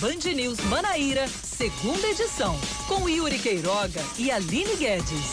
Band News Manaíra, segunda edição, com Yuri Queiroga e Aline Guedes.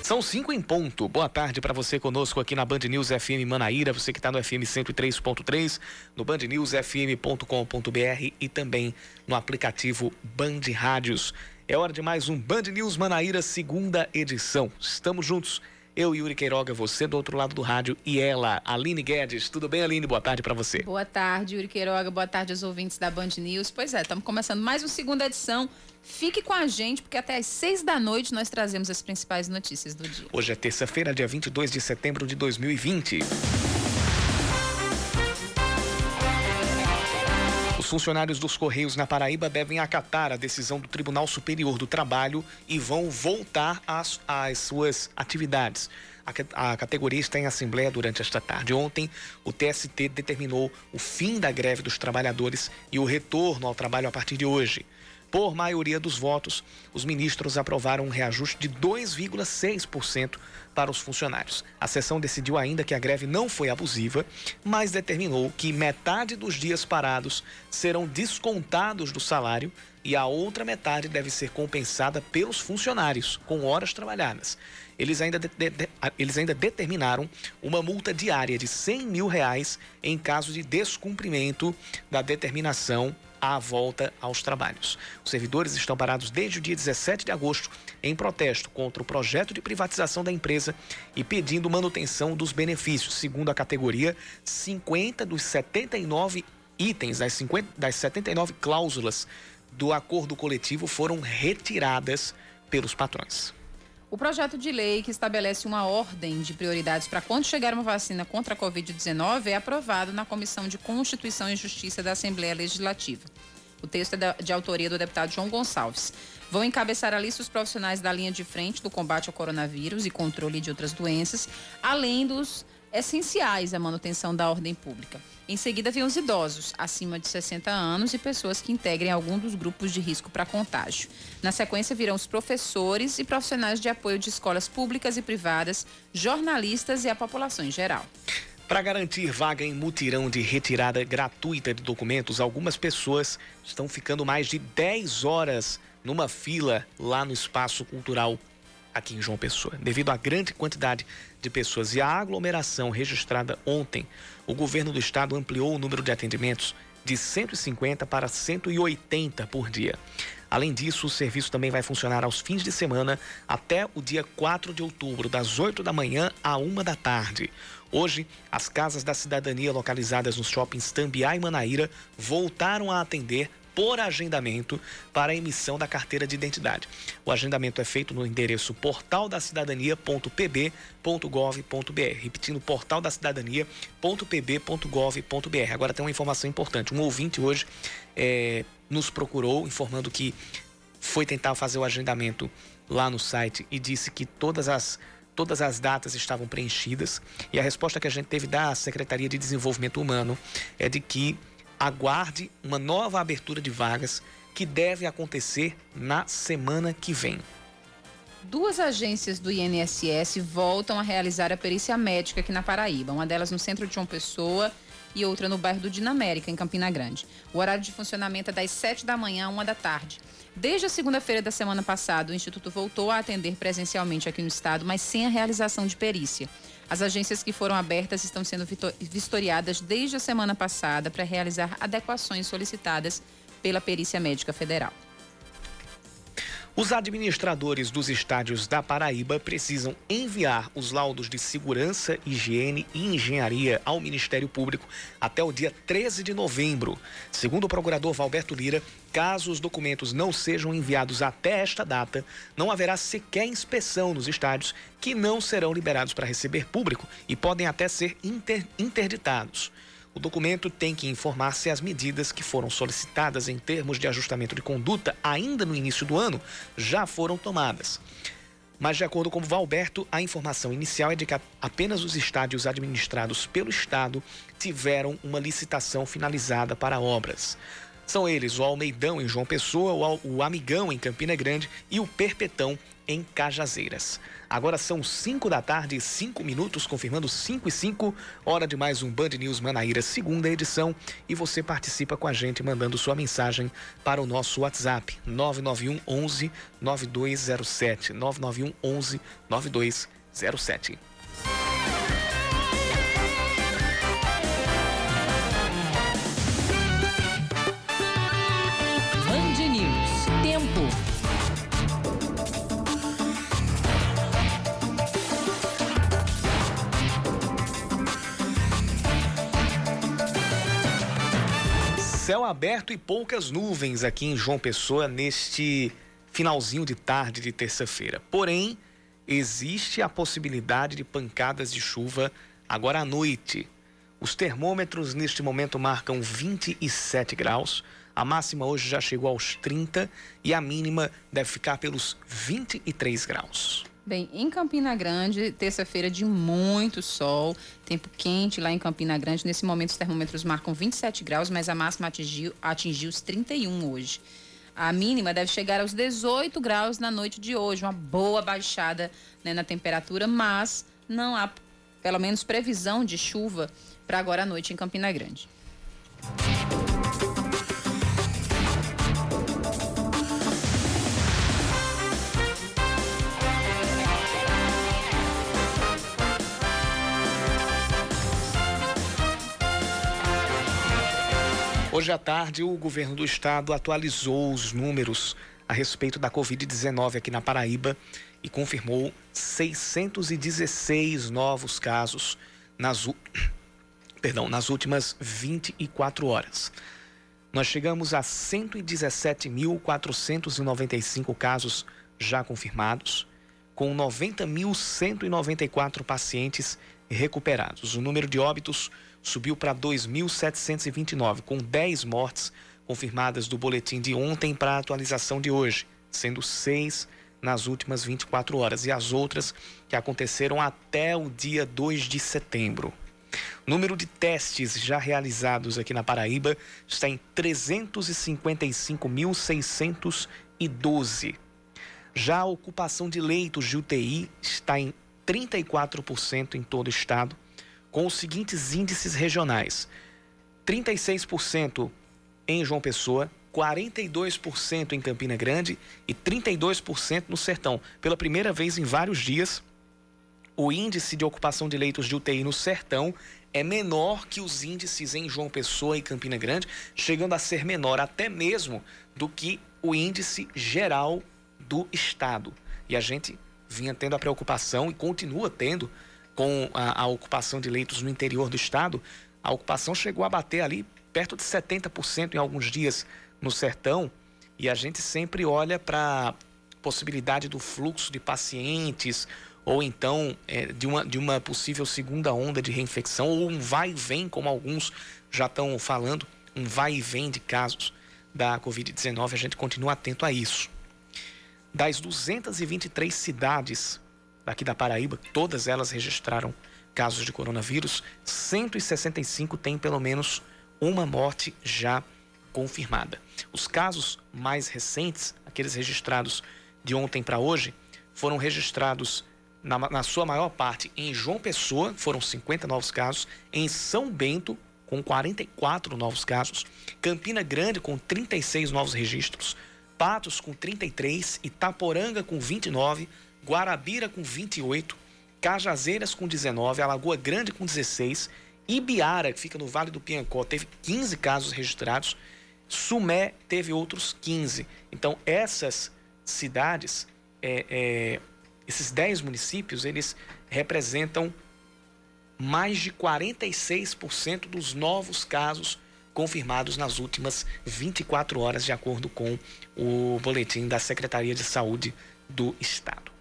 São cinco em ponto. Boa tarde para você conosco aqui na Band News FM Manaíra, você que está no FM 103.3, no bandnewsfm.com.br e também no aplicativo Band Rádios. É hora de mais um Band News Manaíra, segunda edição. Estamos juntos eu, Yuri Queiroga, você do outro lado do rádio e ela, Aline Guedes. Tudo bem, Aline? Boa tarde para você. Boa tarde, Yuri Queiroga. Boa tarde aos ouvintes da Band News. Pois é, estamos começando mais uma segunda edição. Fique com a gente, porque até às seis da noite nós trazemos as principais notícias do dia. Hoje é terça-feira, dia 22 de setembro de 2020. Funcionários dos Correios na Paraíba devem acatar a decisão do Tribunal Superior do Trabalho e vão voltar às, às suas atividades. A, a categoria está em assembleia durante esta tarde. Ontem, o TST determinou o fim da greve dos trabalhadores e o retorno ao trabalho a partir de hoje. Por maioria dos votos, os ministros aprovaram um reajuste de 2,6% para os funcionários. A sessão decidiu ainda que a greve não foi abusiva, mas determinou que metade dos dias parados serão descontados do salário e a outra metade deve ser compensada pelos funcionários com horas trabalhadas. Eles ainda, de, de, eles ainda determinaram uma multa diária de 100 mil reais em caso de descumprimento da determinação à volta aos trabalhos. Os servidores estão parados desde o dia 17 de agosto em protesto contra o projeto de privatização da empresa e pedindo manutenção dos benefícios. Segundo a categoria, 50 dos 79 itens das, 50, das 79 cláusulas do acordo coletivo foram retiradas pelos patrões. O projeto de lei que estabelece uma ordem de prioridades para quando chegar uma vacina contra a Covid-19 é aprovado na Comissão de Constituição e Justiça da Assembleia Legislativa. O texto é de autoria do deputado João Gonçalves. Vão encabeçar a lista os profissionais da linha de frente do combate ao coronavírus e controle de outras doenças, além dos essenciais à manutenção da ordem pública. Em seguida, vêm os idosos, acima de 60 anos, e pessoas que integrem algum dos grupos de risco para contágio. Na sequência, virão os professores e profissionais de apoio de escolas públicas e privadas, jornalistas e a população em geral. Para garantir vaga em mutirão de retirada gratuita de documentos, algumas pessoas estão ficando mais de 10 horas numa fila lá no Espaço Cultural aqui em João Pessoa. Devido à grande quantidade de pessoas e à aglomeração registrada ontem, o governo do estado ampliou o número de atendimentos de 150 para 180 por dia. Além disso, o serviço também vai funcionar aos fins de semana até o dia 4 de outubro, das 8 da manhã à 1 da tarde. Hoje, as casas da cidadania localizadas nos shoppings Tambiá e Manaíra voltaram a atender por agendamento para a emissão da carteira de identidade. O agendamento é feito no endereço portaldacidadania.pb.gov.br. Repetindo, portaldacidadania.pb.gov.br. Agora tem uma informação importante. Um ouvinte hoje é, nos procurou informando que foi tentar fazer o agendamento lá no site e disse que todas as todas as datas estavam preenchidas e a resposta que a gente teve da Secretaria de Desenvolvimento Humano é de que aguarde uma nova abertura de vagas que deve acontecer na semana que vem. Duas agências do INSS voltam a realizar a perícia médica aqui na Paraíba, uma delas no centro de João Pessoa e outra no bairro do Dinamérica, em Campina Grande. O horário de funcionamento é das 7 da manhã a 1 da tarde. Desde a segunda-feira da semana passada, o Instituto voltou a atender presencialmente aqui no estado, mas sem a realização de perícia. As agências que foram abertas estão sendo vistoriadas desde a semana passada para realizar adequações solicitadas pela Perícia Médica Federal. Os administradores dos estádios da Paraíba precisam enviar os laudos de segurança, higiene e engenharia ao Ministério Público até o dia 13 de novembro. Segundo o procurador Valberto Lira, caso os documentos não sejam enviados até esta data, não haverá sequer inspeção nos estádios que não serão liberados para receber público e podem até ser inter interditados. O documento tem que informar se as medidas que foram solicitadas em termos de ajustamento de conduta ainda no início do ano já foram tomadas. Mas, de acordo com Valberto, a informação inicial é de que apenas os estádios administrados pelo Estado tiveram uma licitação finalizada para obras. São eles o Almeidão em João Pessoa, o Amigão em Campina Grande e o Perpetão em Cajazeiras. Agora são 5 da tarde e 5 minutos, confirmando 5 e 5, hora de mais um Band News Manaíra, segunda edição. E você participa com a gente mandando sua mensagem para o nosso WhatsApp, 991 11 9207. 991 11 9207. Céu aberto e poucas nuvens aqui em João Pessoa neste finalzinho de tarde de terça-feira. Porém, existe a possibilidade de pancadas de chuva agora à noite. Os termômetros neste momento marcam 27 graus. A máxima hoje já chegou aos 30 e a mínima deve ficar pelos 23 graus. Bem, em Campina Grande, terça-feira de muito sol, tempo quente lá em Campina Grande. Nesse momento, os termômetros marcam 27 graus, mas a máxima atingiu, atingiu os 31 hoje. A mínima deve chegar aos 18 graus na noite de hoje, uma boa baixada né, na temperatura, mas não há, pelo menos, previsão de chuva para agora à noite em Campina Grande. Hoje à tarde, o governo do estado atualizou os números a respeito da Covid-19 aqui na Paraíba e confirmou 616 novos casos nas, perdão, nas últimas 24 horas. Nós chegamos a 117.495 casos já confirmados, com 90.194 pacientes recuperados. O número de óbitos subiu para 2.729, com 10 mortes confirmadas do boletim de ontem para a atualização de hoje, sendo seis nas últimas 24 horas e as outras que aconteceram até o dia 2 de setembro. O número de testes já realizados aqui na Paraíba está em 355.612. Já a ocupação de leitos de UTI está em 34% em todo o estado com os seguintes índices regionais: 36% em João Pessoa, 42% em Campina Grande e 32% no Sertão. Pela primeira vez em vários dias, o índice de ocupação de leitos de UTI no Sertão é menor que os índices em João Pessoa e Campina Grande, chegando a ser menor até mesmo do que o índice geral do estado. E a gente vinha tendo a preocupação e continua tendo com a, a ocupação de leitos no interior do estado, a ocupação chegou a bater ali perto de 70% em alguns dias no sertão, e a gente sempre olha para possibilidade do fluxo de pacientes ou então é, de, uma, de uma possível segunda onda de reinfecção ou um vai e vem, como alguns já estão falando, um vai e vem de casos da Covid-19, a gente continua atento a isso. Das 223 cidades aqui da Paraíba, todas elas registraram casos de coronavírus. 165 têm pelo menos uma morte já confirmada. Os casos mais recentes, aqueles registrados de ontem para hoje, foram registrados na, na, sua maior parte em João Pessoa, foram 50 novos casos, em São Bento, com 44 novos casos, Campina Grande, com 36 novos registros, Patos, com 33, Itaporanga, com 29, Guarabira com 28, Cajazeiras com 19, Alagoa Grande com 16, Ibiara, que fica no Vale do Piancó, teve 15 casos registrados, Sumé teve outros 15. Então, essas cidades, é, é, esses 10 municípios, eles representam mais de 46% dos novos casos confirmados nas últimas 24 horas, de acordo com o boletim da Secretaria de Saúde do Estado.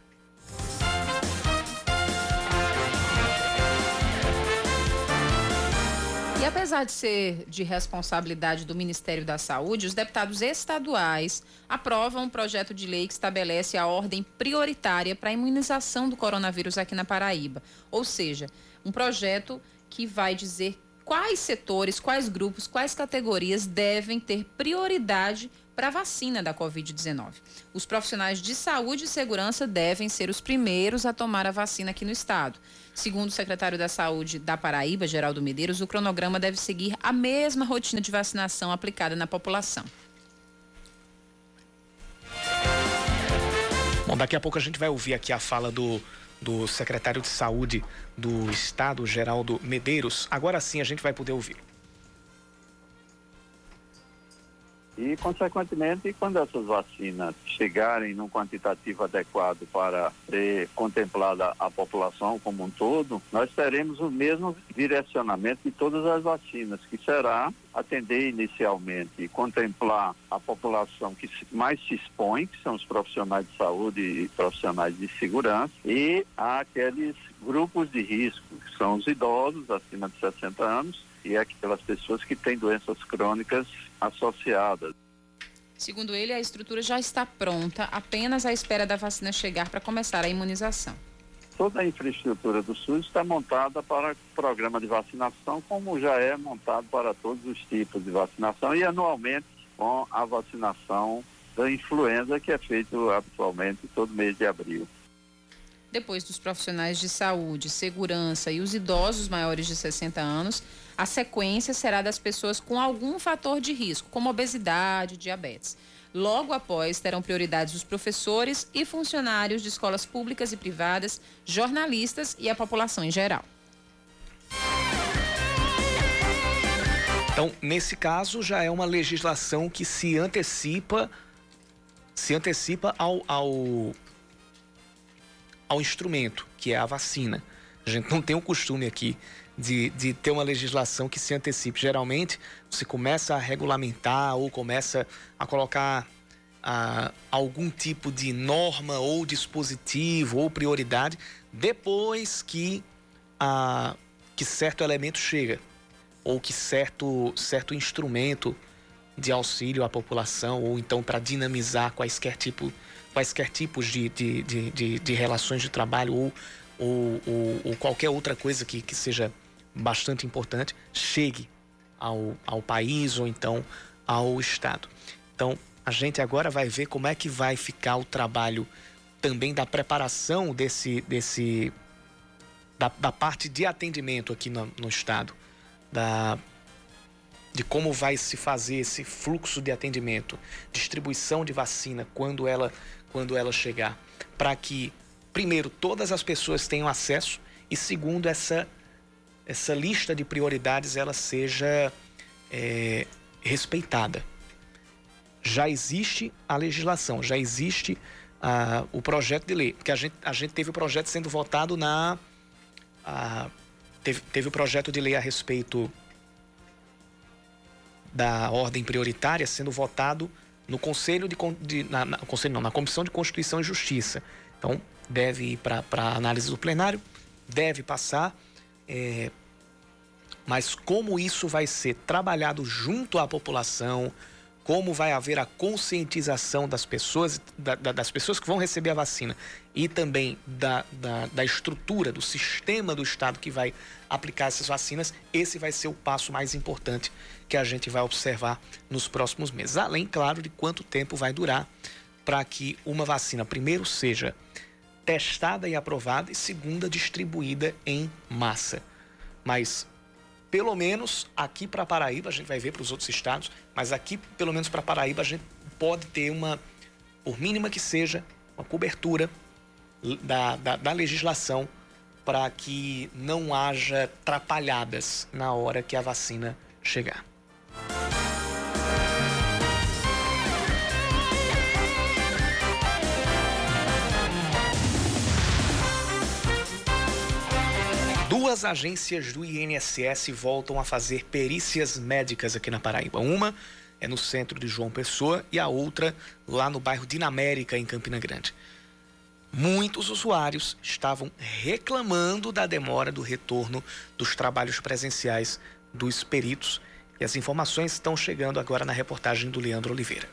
E apesar de ser de responsabilidade do Ministério da Saúde, os deputados estaduais aprovam um projeto de lei que estabelece a ordem prioritária para a imunização do coronavírus aqui na Paraíba. Ou seja, um projeto que vai dizer quais setores, quais grupos, quais categorias devem ter prioridade para a vacina da Covid-19. Os profissionais de saúde e segurança devem ser os primeiros a tomar a vacina aqui no estado. Segundo o secretário da Saúde da Paraíba, Geraldo Medeiros, o cronograma deve seguir a mesma rotina de vacinação aplicada na população. Bom, daqui a pouco a gente vai ouvir aqui a fala do, do secretário de Saúde do Estado, Geraldo Medeiros. Agora sim a gente vai poder ouvir. E, consequentemente, quando essas vacinas chegarem num quantitativo adequado para ser contemplada a população como um todo, nós teremos o mesmo direcionamento de todas as vacinas, que será atender inicialmente contemplar a população que mais se expõe, que são os profissionais de saúde e profissionais de segurança, e aqueles grupos de risco, que são os idosos acima de 60 anos e aquelas pessoas que têm doenças crônicas associadas. Segundo ele, a estrutura já está pronta, apenas à espera da vacina chegar para começar a imunização. Toda a infraestrutura do SUS está montada para o programa de vacinação, como já é montado para todos os tipos de vacinação e anualmente com a vacinação da influenza, que é feito atualmente todo mês de abril. Depois dos profissionais de saúde, segurança e os idosos maiores de 60 anos, a sequência será das pessoas com algum fator de risco, como obesidade, diabetes. Logo após, terão prioridades os professores e funcionários de escolas públicas e privadas, jornalistas e a população em geral. Então, nesse caso, já é uma legislação que se antecipa se antecipa ao, ao ao instrumento, que é a vacina. A gente não tem o costume aqui de, de ter uma legislação que se antecipe. Geralmente, você começa a regulamentar ou começa a colocar ah, algum tipo de norma ou dispositivo ou prioridade depois que, ah, que certo elemento chega ou que certo, certo instrumento de auxílio à população ou então para dinamizar quaisquer tipo quaisquer tipos de, de, de, de, de relações de trabalho ou, ou, ou, ou, qualquer outra coisa que, que seja bastante importante chegue ao, ao país ou então ao Estado. Então, a gente agora vai ver como é que vai ficar o trabalho também da preparação desse, desse da, da parte de atendimento aqui no, no Estado, da, de como vai se fazer esse fluxo de atendimento, distribuição de vacina quando ela quando ela chegar, para que, primeiro, todas as pessoas tenham acesso e, segundo, essa, essa lista de prioridades ela seja é, respeitada. Já existe a legislação, já existe ah, o projeto de lei, porque a gente, a gente teve o projeto sendo votado na. Ah, teve, teve o projeto de lei a respeito da ordem prioritária sendo votado no Conselho de, de na, na, Conselho não, na Comissão de Constituição e Justiça. Então, deve ir para análise do plenário, deve passar. É, mas como isso vai ser trabalhado junto à população, como vai haver a conscientização das pessoas, da, da, das pessoas que vão receber a vacina e também da, da, estrutura, do sistema do Estado que vai aplicar essas vacinas, esse vai ser o passo mais importante que a gente vai observar nos próximos meses. Além, claro, de quanto tempo vai durar para que uma vacina, primeiro, seja testada e aprovada, e segunda, distribuída em massa. Mas pelo menos aqui para Paraíba, a gente vai ver para os outros estados, mas aqui, pelo menos para Paraíba, a gente pode ter uma, por mínima que seja, uma cobertura da, da, da legislação para que não haja atrapalhadas na hora que a vacina chegar. Duas agências do INSS voltam a fazer perícias médicas aqui na Paraíba. Uma é no centro de João Pessoa e a outra lá no bairro Dinamérica, em Campina Grande. Muitos usuários estavam reclamando da demora do retorno dos trabalhos presenciais dos peritos. E as informações estão chegando agora na reportagem do Leandro Oliveira.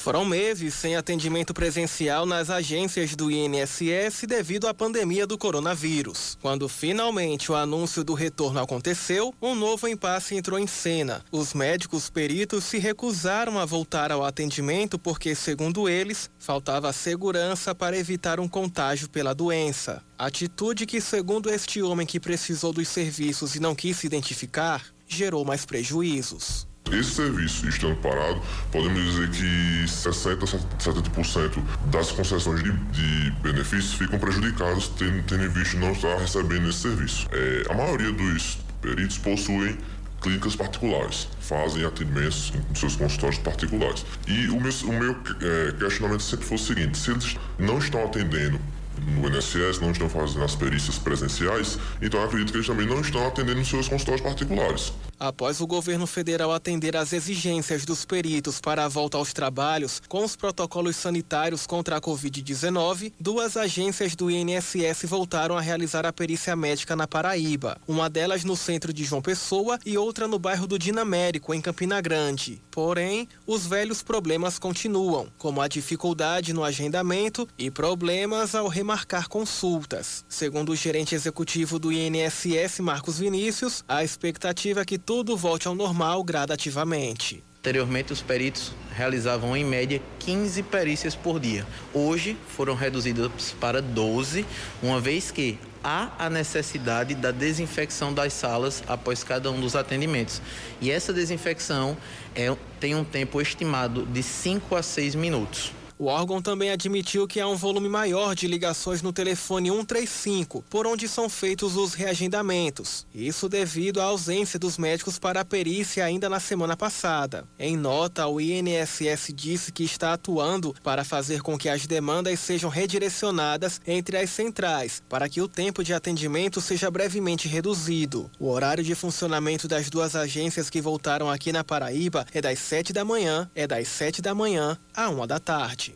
Foram meses sem atendimento presencial nas agências do INSS devido à pandemia do coronavírus. Quando finalmente o anúncio do retorno aconteceu, um novo impasse entrou em cena. Os médicos peritos se recusaram a voltar ao atendimento porque, segundo eles, faltava segurança para evitar um contágio pela doença. Atitude que, segundo este homem que precisou dos serviços e não quis se identificar, gerou mais prejuízos. Esse serviço estando parado, podemos dizer que 60% a 70% das concessões de, de, benefícios ficam prejudicadas, tendo, tendo visto não estar recebendo esse serviço. É, a maioria dos peritos possuem clínicas particulares, fazem atendimentos em seus consultórios particulares. E o meu, o meu é, questionamento sempre foi o seguinte: se eles não estão atendendo no INSS, não estão fazendo as perícias presenciais, então acredito que eles também não estão atendendo nos seus consultórios particulares. Após o governo federal atender às exigências dos peritos para a volta aos trabalhos com os protocolos sanitários contra a Covid-19, duas agências do INSS voltaram a realizar a perícia médica na Paraíba. Uma delas no centro de João Pessoa e outra no bairro do Dinamérico, em Campina Grande. Porém, os velhos problemas continuam, como a dificuldade no agendamento e problemas ao remarcar consultas. Segundo o gerente executivo do INSS, Marcos Vinícius, a expectativa é que tudo volte ao normal gradativamente. Anteriormente, os peritos realizavam em média 15 perícias por dia. Hoje foram reduzidas para 12, uma vez que há a necessidade da desinfecção das salas após cada um dos atendimentos. E essa desinfecção é, tem um tempo estimado de 5 a 6 minutos. O órgão também admitiu que há um volume maior de ligações no telefone 135, por onde são feitos os reagendamentos. Isso devido à ausência dos médicos para a perícia ainda na semana passada. Em nota, o INSS disse que está atuando para fazer com que as demandas sejam redirecionadas entre as centrais, para que o tempo de atendimento seja brevemente reduzido. O horário de funcionamento das duas agências que voltaram aqui na Paraíba é das 7 da manhã, é das 7 da manhã à 1 da tarde.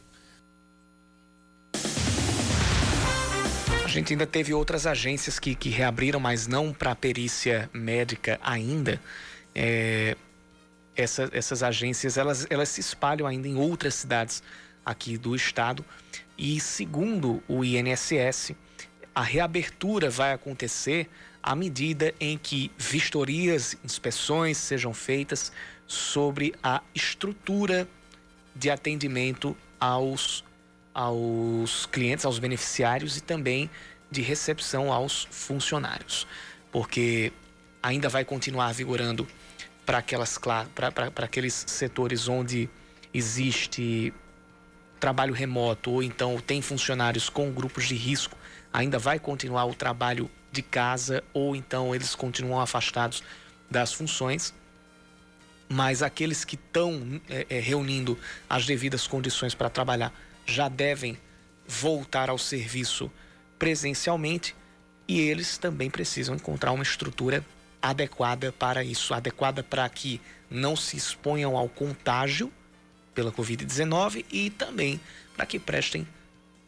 Gente ainda teve outras agências que, que reabriram, mas não para perícia médica ainda. É, essa, essas agências elas, elas se espalham ainda em outras cidades aqui do estado. E segundo o INSS, a reabertura vai acontecer à medida em que vistorias, inspeções sejam feitas sobre a estrutura de atendimento aos aos clientes, aos beneficiários e também de recepção aos funcionários, porque ainda vai continuar vigorando para aquelas para aqueles setores onde existe trabalho remoto ou então tem funcionários com grupos de risco, ainda vai continuar o trabalho de casa ou então eles continuam afastados das funções. Mas aqueles que estão é, é, reunindo as devidas condições para trabalhar já devem voltar ao serviço presencialmente e eles também precisam encontrar uma estrutura adequada para isso, adequada para que não se exponham ao contágio pela Covid-19 e também para que prestem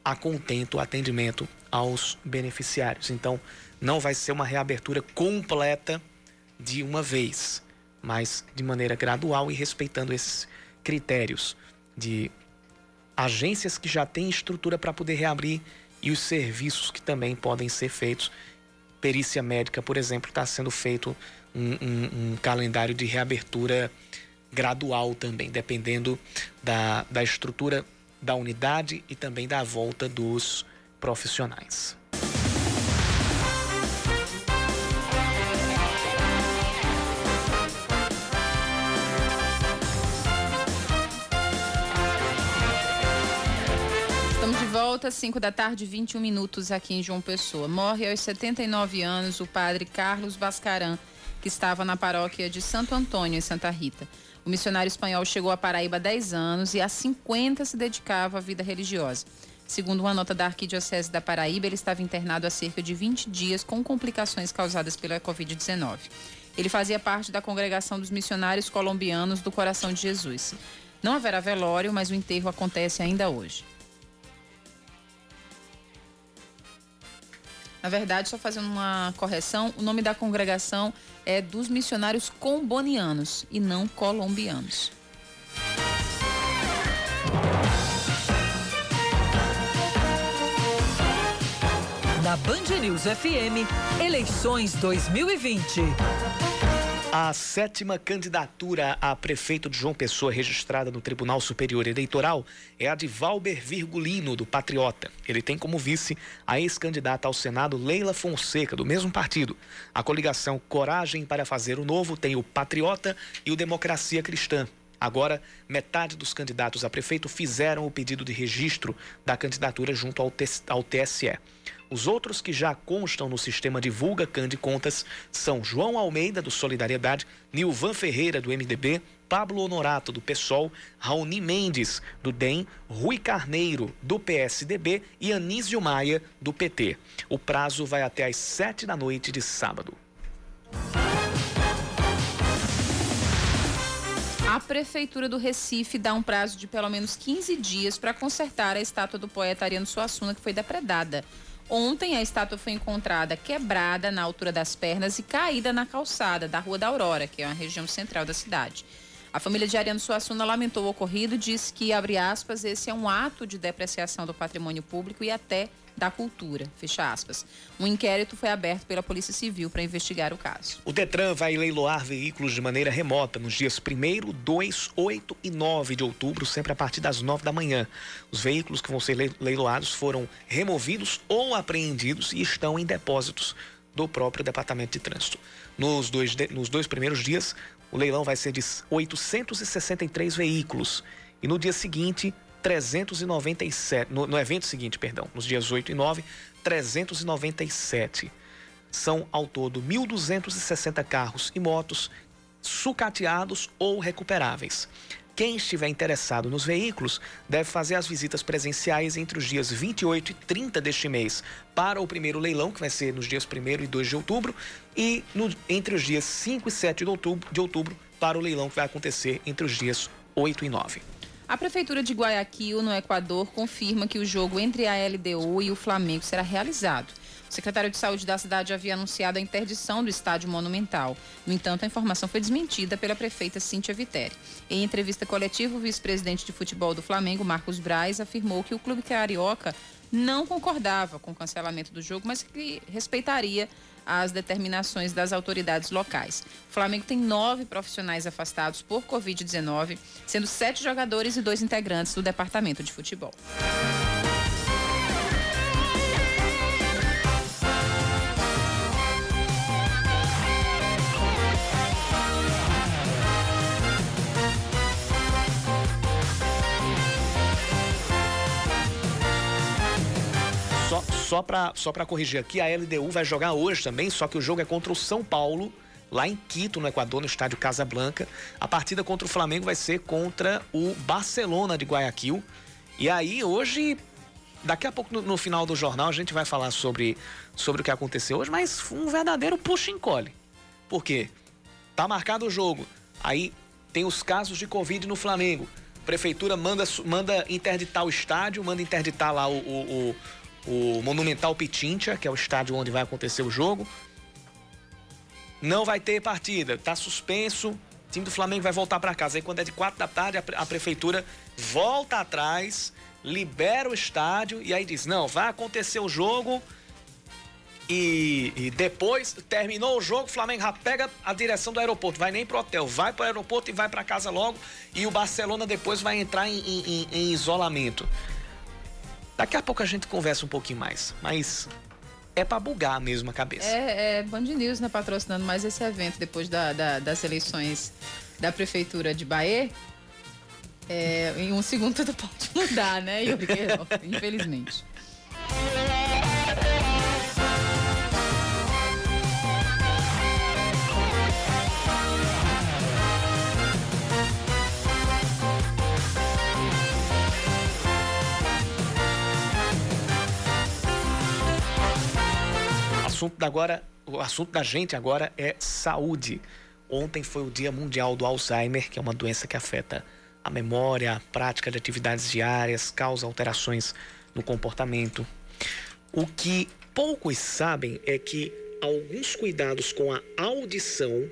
a contento atendimento aos beneficiários. Então, não vai ser uma reabertura completa de uma vez, mas de maneira gradual e respeitando esses critérios de agências que já têm estrutura para poder reabrir e os serviços que também podem ser feitos. Perícia médica, por exemplo, está sendo feito um, um, um, calendário de reabertura gradual também, dependendo da, da estrutura da unidade e também da volta dos profissionais. Volta, 5 da tarde, 21 minutos aqui em João Pessoa. Morre aos 79 anos o padre Carlos Bascaran, que estava na paróquia de Santo Antônio, em Santa Rita. O missionário espanhol chegou à Paraíba há 10 anos e há 50 se dedicava à vida religiosa. Segundo uma nota da Arquidiocese da Paraíba, ele estava internado há cerca de 20 dias com complicações causadas pela Covid-19. Ele fazia parte da congregação dos missionários colombianos do Coração de Jesus. Não haverá velório, mas o enterro acontece ainda hoje. Na verdade, só fazendo uma correção, o nome da congregação é dos missionários combonianos e não colombianos. Na Band News FM, eleições 2020. A sétima candidatura a prefeito de João Pessoa registrada no Tribunal Superior Eleitoral é a de Valber Virgulino, do Patriota. Ele tem como vice a ex-candidata ao Senado Leila Fonseca, do mesmo partido. A coligação Coragem para Fazer o Novo tem o Patriota e o Democracia Cristã. Agora, metade dos candidatos a prefeito fizeram o pedido de registro da candidatura junto ao, TSE. Os outros que já constam no sistema Divulga Cande Contas são João Almeida, do Solidariedade, Nilvan Ferreira, do MDB, Pablo Honorato, do PSOL, Raoni Mendes, do DEM, Rui Carneiro, do PSDB e Anísio Maia, do PT. O prazo vai até às sete da noite de sábado. A Prefeitura do Recife dá um prazo de pelo menos 15 dias para consertar a estátua do poeta Ariano Suassuna, que foi depredada. Ontem, a estátua foi encontrada quebrada na altura das pernas e caída na calçada da Rua da Aurora, que é uma região central da cidade. A família de Ariano Suassuna lamentou o ocorrido e disse que, abre aspas, esse é um ato de depreciação do patrimônio público e até da cultura, fecha aspas. Um inquérito foi aberto pela Polícia Civil para investigar o caso. O Detran vai leiloar veículos de maneira remota nos dias 1 2, 8 e 9 de outubro, sempre a partir das 9 da manhã. Os veículos que vão ser leiloados foram removidos ou apreendidos e estão em depósitos do próprio Departamento de Trânsito. Nos dois, nos dois primeiros dias, o leilão vai ser de 863 veículos. E no dia seguinte, 397, no, no evento seguinte, perdão, nos dias 8 e 9, 397. São ao todo 1.260 carros e motos sucateados ou recuperáveis. Quem estiver interessado nos veículos deve fazer as visitas presenciais entre os dias 28 e 30 deste mês para o primeiro leilão, que vai ser nos dias 1 e 2 de outubro, e no, entre os dias 5 e 7 de outubro, de outubro para o leilão que vai acontecer entre os dias 8 e 9. A Prefeitura de Guayaquil, no Equador, confirma que o jogo entre a LDU e o Flamengo será realizado. O secretário de Saúde da cidade havia anunciado a interdição do estádio monumental. No entanto, a informação foi desmentida pela prefeita Cíntia Viteri. Em entrevista coletiva, o vice-presidente de futebol do Flamengo, Marcos Braz, afirmou que o clube carioca não concordava com o cancelamento do jogo, mas que respeitaria as determinações das autoridades locais. O Flamengo tem nove profissionais afastados por Covid-19, sendo sete jogadores e dois integrantes do departamento de futebol. Só para só corrigir aqui, a LDU vai jogar hoje também, só que o jogo é contra o São Paulo, lá em Quito, no Equador, no estádio Casablanca. A partida contra o Flamengo vai ser contra o Barcelona de Guayaquil. E aí, hoje, daqui a pouco no, no final do jornal, a gente vai falar sobre, sobre o que aconteceu hoje, mas um verdadeiro puxa-encolhe. Por quê? Tá marcado o jogo. Aí tem os casos de Covid no Flamengo. Prefeitura manda, manda interditar o estádio, manda interditar lá o, o, o o Monumental Pitincha, que é o estádio onde vai acontecer o jogo. Não vai ter partida, tá suspenso. O time do Flamengo vai voltar para casa. Aí quando é de quatro da tarde, a, a prefeitura volta atrás, libera o estádio e aí diz: não, vai acontecer o jogo. E, e, depois, terminou o jogo, o Flamengo já pega a direção do aeroporto, vai nem pro hotel, vai pro aeroporto e vai para casa logo. E o Barcelona depois vai entrar em, em, em isolamento. Daqui a pouco a gente conversa um pouquinho mais, mas é para bugar mesmo a cabeça. É, é Band News, né, patrocinando mais esse evento depois da, da, das eleições da Prefeitura de Bahia. É, em um segundo tudo pode mudar, né, Yuri Infelizmente. Assunto da agora, o assunto da gente agora é saúde. Ontem foi o Dia Mundial do Alzheimer, que é uma doença que afeta a memória, a prática de atividades diárias, causa alterações no comportamento. O que poucos sabem é que alguns cuidados com a audição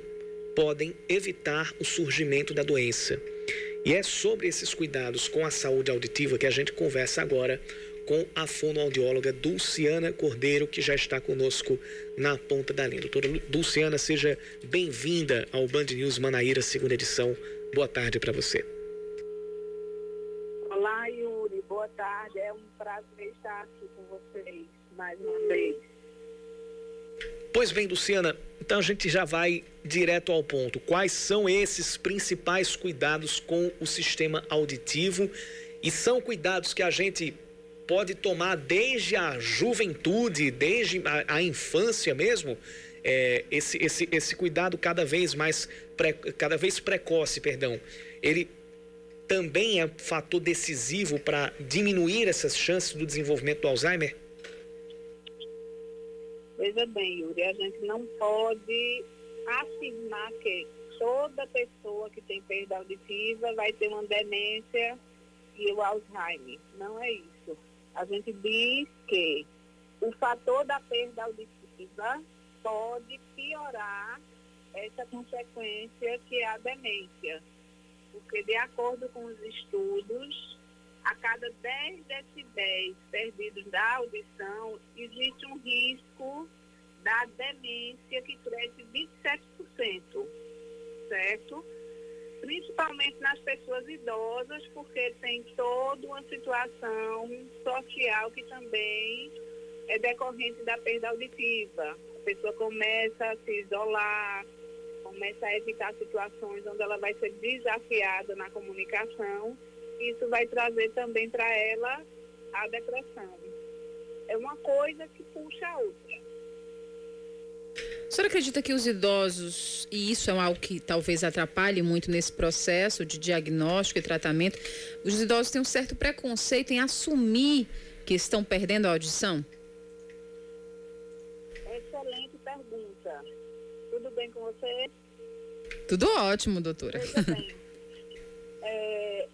podem evitar o surgimento da doença. E é sobre esses cuidados com a saúde auditiva que a gente conversa agora com a fonoaudióloga Dulciana Cordeiro, que já está conosco na ponta da linha. Doutora Dulciana, seja bem-vinda ao Band News Manaíra, segunda edição. Boa tarde para você. Olá, Yuri. Boa tarde. É um prazer estar aqui com vocês mais uma vez. Pois bem, Luciana, então a gente já vai direto ao ponto. Quais são esses principais cuidados com o sistema auditivo? E são cuidados que a gente pode tomar desde a juventude, desde a, a infância mesmo? É, esse, esse, esse cuidado cada vez mais, pre, cada vez precoce, perdão, ele também é fator decisivo para diminuir essas chances do desenvolvimento do Alzheimer? Veja bem, Yuri, a gente não pode afirmar que toda pessoa que tem perda auditiva vai ter uma demência e o Alzheimer. Não é isso. A gente diz que o fator da perda auditiva pode piorar essa consequência que é a demência. Porque, de acordo com os estudos, a cada 10 decibéis perdidos da audição, existe um risco da demência que cresce 27%, certo? Principalmente nas pessoas idosas, porque tem toda uma situação social que também é decorrente da perda auditiva. A pessoa começa a se isolar, começa a evitar situações onde ela vai ser desafiada na comunicação isso vai trazer também para ela a depressão. É uma coisa que puxa a outra. A senhora acredita que os idosos, e isso é algo que talvez atrapalhe muito nesse processo de diagnóstico e tratamento, os idosos têm um certo preconceito em assumir que estão perdendo a audição? Excelente pergunta. Tudo bem com você? Tudo ótimo, doutora. É,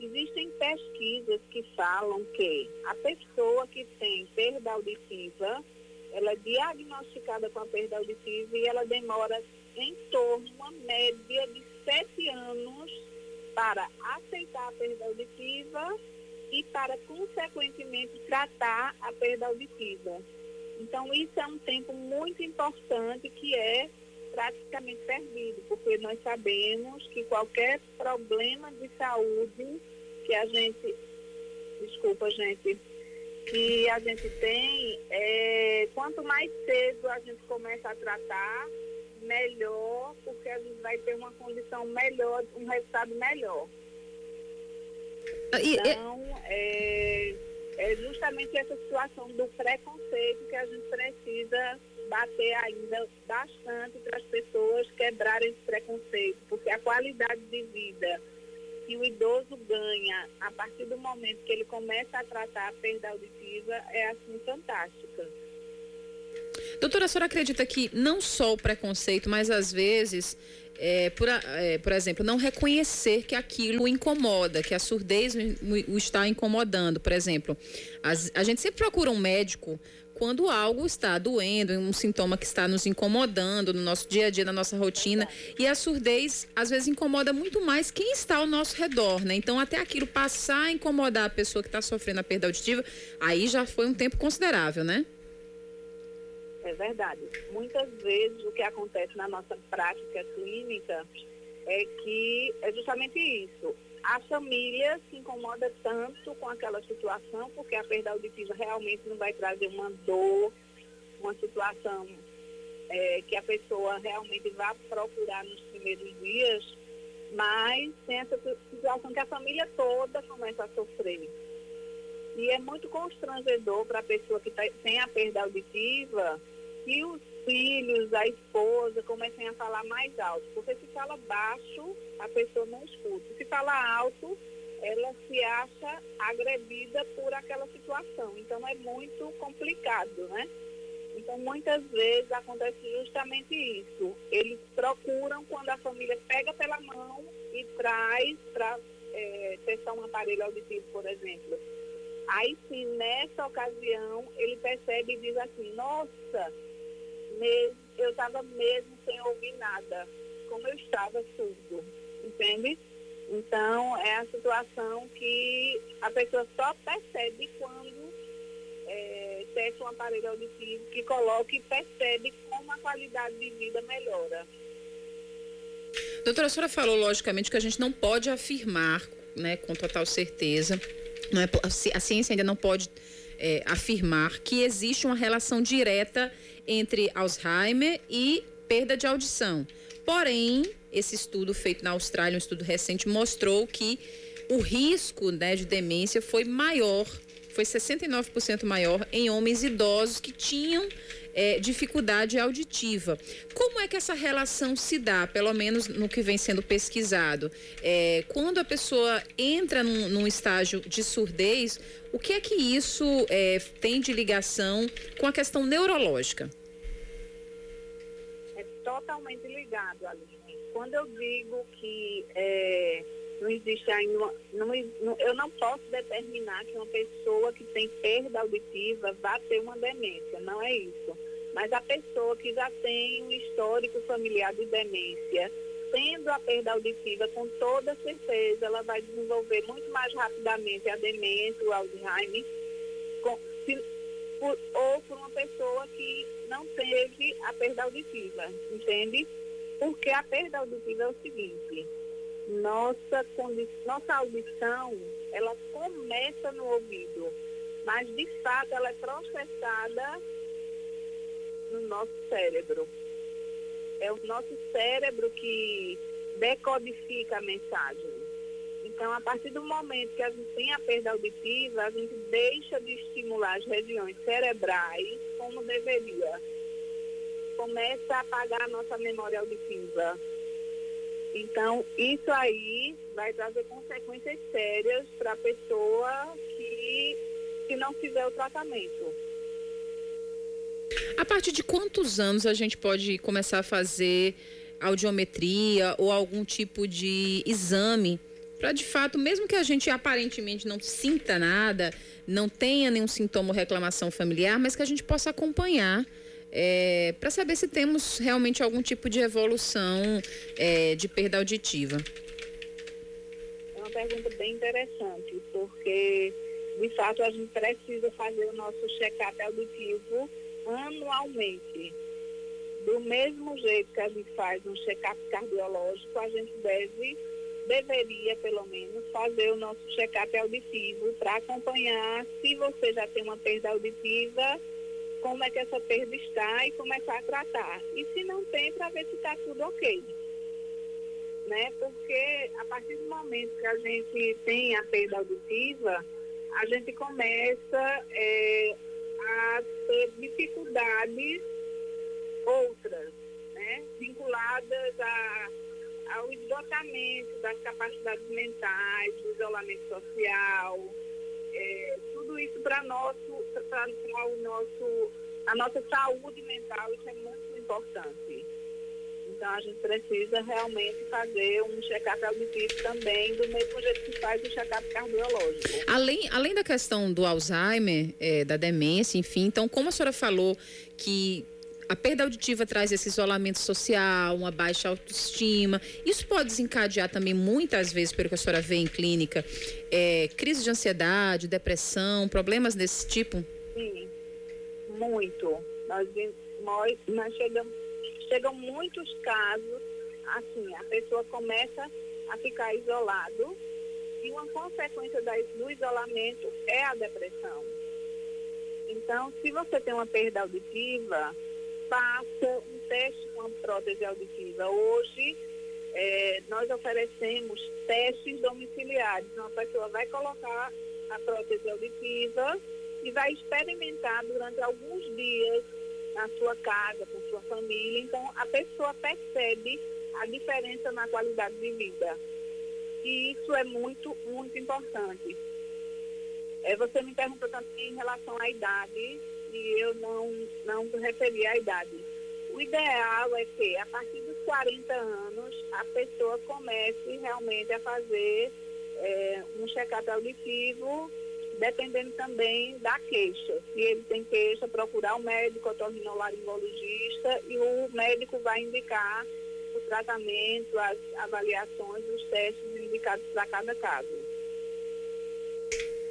Existem pesquisas que falam que a pessoa que tem perda auditiva, ela é diagnosticada com a perda auditiva e ela demora em torno uma média de sete anos para aceitar a perda auditiva e para, consequentemente, tratar a perda auditiva. Então, isso é um tempo muito importante que é praticamente perdido, porque nós sabemos que qualquer problema de saúde que a gente, desculpa gente, que a gente tem, é, quanto mais cedo a gente começa a tratar, melhor, porque a gente vai ter uma condição melhor, um resultado melhor. Então, é, é justamente essa situação do preconceito que a gente precisa bater ainda bastante para as pessoas quebrarem esse preconceito, porque a qualidade de vida que o idoso ganha a partir do momento que ele começa a tratar a perda auditiva é assim fantástica. Doutora, a senhora acredita que não só o preconceito, mas às vezes é, por, é, por, exemplo, não reconhecer que aquilo incomoda, que a surdez o, está incomodando. Por exemplo, as, a gente sempre procura um médico quando algo está doendo, um sintoma que está nos incomodando no nosso dia a dia, na nossa rotina. E a surdez, às vezes, incomoda muito mais quem está ao nosso redor, né? Então, até aquilo passar a incomodar a pessoa que está sofrendo a perda auditiva, aí já foi um tempo considerável, né? É verdade. Muitas vezes o que acontece na nossa prática clínica é que é justamente isso a família se incomoda tanto com aquela situação, porque a perda auditiva realmente não vai trazer uma dor, uma situação é, que a pessoa realmente vá procurar nos primeiros dias, mas tem essa situação que a família toda começa a sofrer. E é muito constrangedor para a pessoa que tá, tem a perda auditiva que os filhos, a esposa comecem a falar mais alto. Porque se fala baixo, a pessoa não escuta. Se fala alto, ela se acha agredida por aquela situação. Então é muito complicado, né? Então muitas vezes acontece justamente isso. Eles procuram quando a família pega pela mão e traz para é, testar um aparelho auditivo, por exemplo. Aí sim, nessa ocasião, ele percebe e diz assim, nossa, mesmo, eu estava mesmo sem ouvir nada, como eu estava surdo, entende? Então, é a situação que a pessoa só percebe quando é, testa um aparelho auditivo que coloca e percebe como a qualidade de vida melhora. Doutora, a senhora falou, logicamente, que a gente não pode afirmar né, com total certeza, não é, a ciência ainda não pode é, afirmar que existe uma relação direta entre Alzheimer e perda de audição. Porém, esse estudo feito na Austrália, um estudo recente, mostrou que o risco né, de demência foi maior, foi 69% maior em homens idosos que tinham é, dificuldade auditiva. Como é que essa relação se dá, pelo menos no que vem sendo pesquisado? É, quando a pessoa entra num, num, estágio de surdez, o que é que isso é, tem de ligação com a questão neurológica? É totalmente ligado, Aline. Quando eu digo que é, não existe ainda, não, não, eu não posso determinar que uma pessoa que tem perda auditiva vá ter uma demência, não é isso. Mas a pessoa que já tem um histórico familiar de demência, tendo a perda auditiva, com toda certeza, ela vai desenvolver muito mais rapidamente a demência, o Alzheimer, com, se, por, ou por uma pessoa que não teve a perda auditiva, entende? Porque a perda auditiva é o seguinte, nossa, nossa audição, ela começa no ouvido, mas de fato ela é processada no nosso cérebro. É o nosso cérebro que decodifica a mensagem. Então, a partir do momento que a gente tem a perda auditiva, a gente deixa de estimular as regiões cerebrais como deveria. Começa a apagar a nossa memória auditiva. Então, isso aí vai trazer consequências sérias para a pessoa que, que não fizer o tratamento. A partir de quantos anos a gente pode começar a fazer audiometria ou algum tipo de exame para de fato, mesmo que a gente aparentemente não sinta nada, não tenha nenhum sintoma ou reclamação familiar, mas que a gente possa acompanhar é, para saber se temos realmente algum tipo de evolução é, de perda auditiva. É uma pergunta bem interessante, porque de fato a gente precisa fazer o nosso check-up auditivo anualmente. Do mesmo jeito que a gente faz um check-up cardiológico, a gente deve, deveria pelo menos, fazer o nosso check-up auditivo para acompanhar se você já tem uma perda auditiva, como é que essa perda está e começar a tratar. E se não tem, para ver se está tudo ok. Né? Porque a partir do momento que a gente tem a perda auditiva, a gente começa é, a ter dificuldades outras, né, vinculadas a, ao esgotamento das capacidades mentais, do isolamento social, é, tudo isso para nosso, para o nosso, a nossa saúde mental, isso é muito importante. Então a gente precisa realmente fazer um check-up auditivo também, do mesmo jeito que faz o check-up cardiológico. Além, além da questão do Alzheimer, é, da demência, enfim, então como a senhora falou que a perda auditiva traz esse isolamento social, uma baixa autoestima. Isso pode desencadear também, muitas vezes, pelo que a senhora vê em clínica, é, crise de ansiedade, depressão, problemas desse tipo? Muito. Nós, nós, nós chegamos chegam muitos casos, assim, a pessoa começa a ficar isolado e uma consequência do isolamento é a depressão. Então, se você tem uma perda auditiva, faça um teste com a prótese auditiva. Hoje, é, nós oferecemos testes domiciliares. Então, a pessoa vai colocar a prótese auditiva e vai experimentar durante alguns dias na sua casa, com sua família. Então, a pessoa percebe a diferença na qualidade de vida. E isso é muito, muito importante. É, você me perguntou também em relação à idade, e eu não, não referi à idade. O ideal é que, a partir dos 40 anos, a pessoa comece realmente a fazer é, um check-up auditivo dependendo também da queixa. Se ele tem queixa, procurar o médico otorrinolaringologista e o médico vai indicar o tratamento, as avaliações, os testes indicados para cada caso.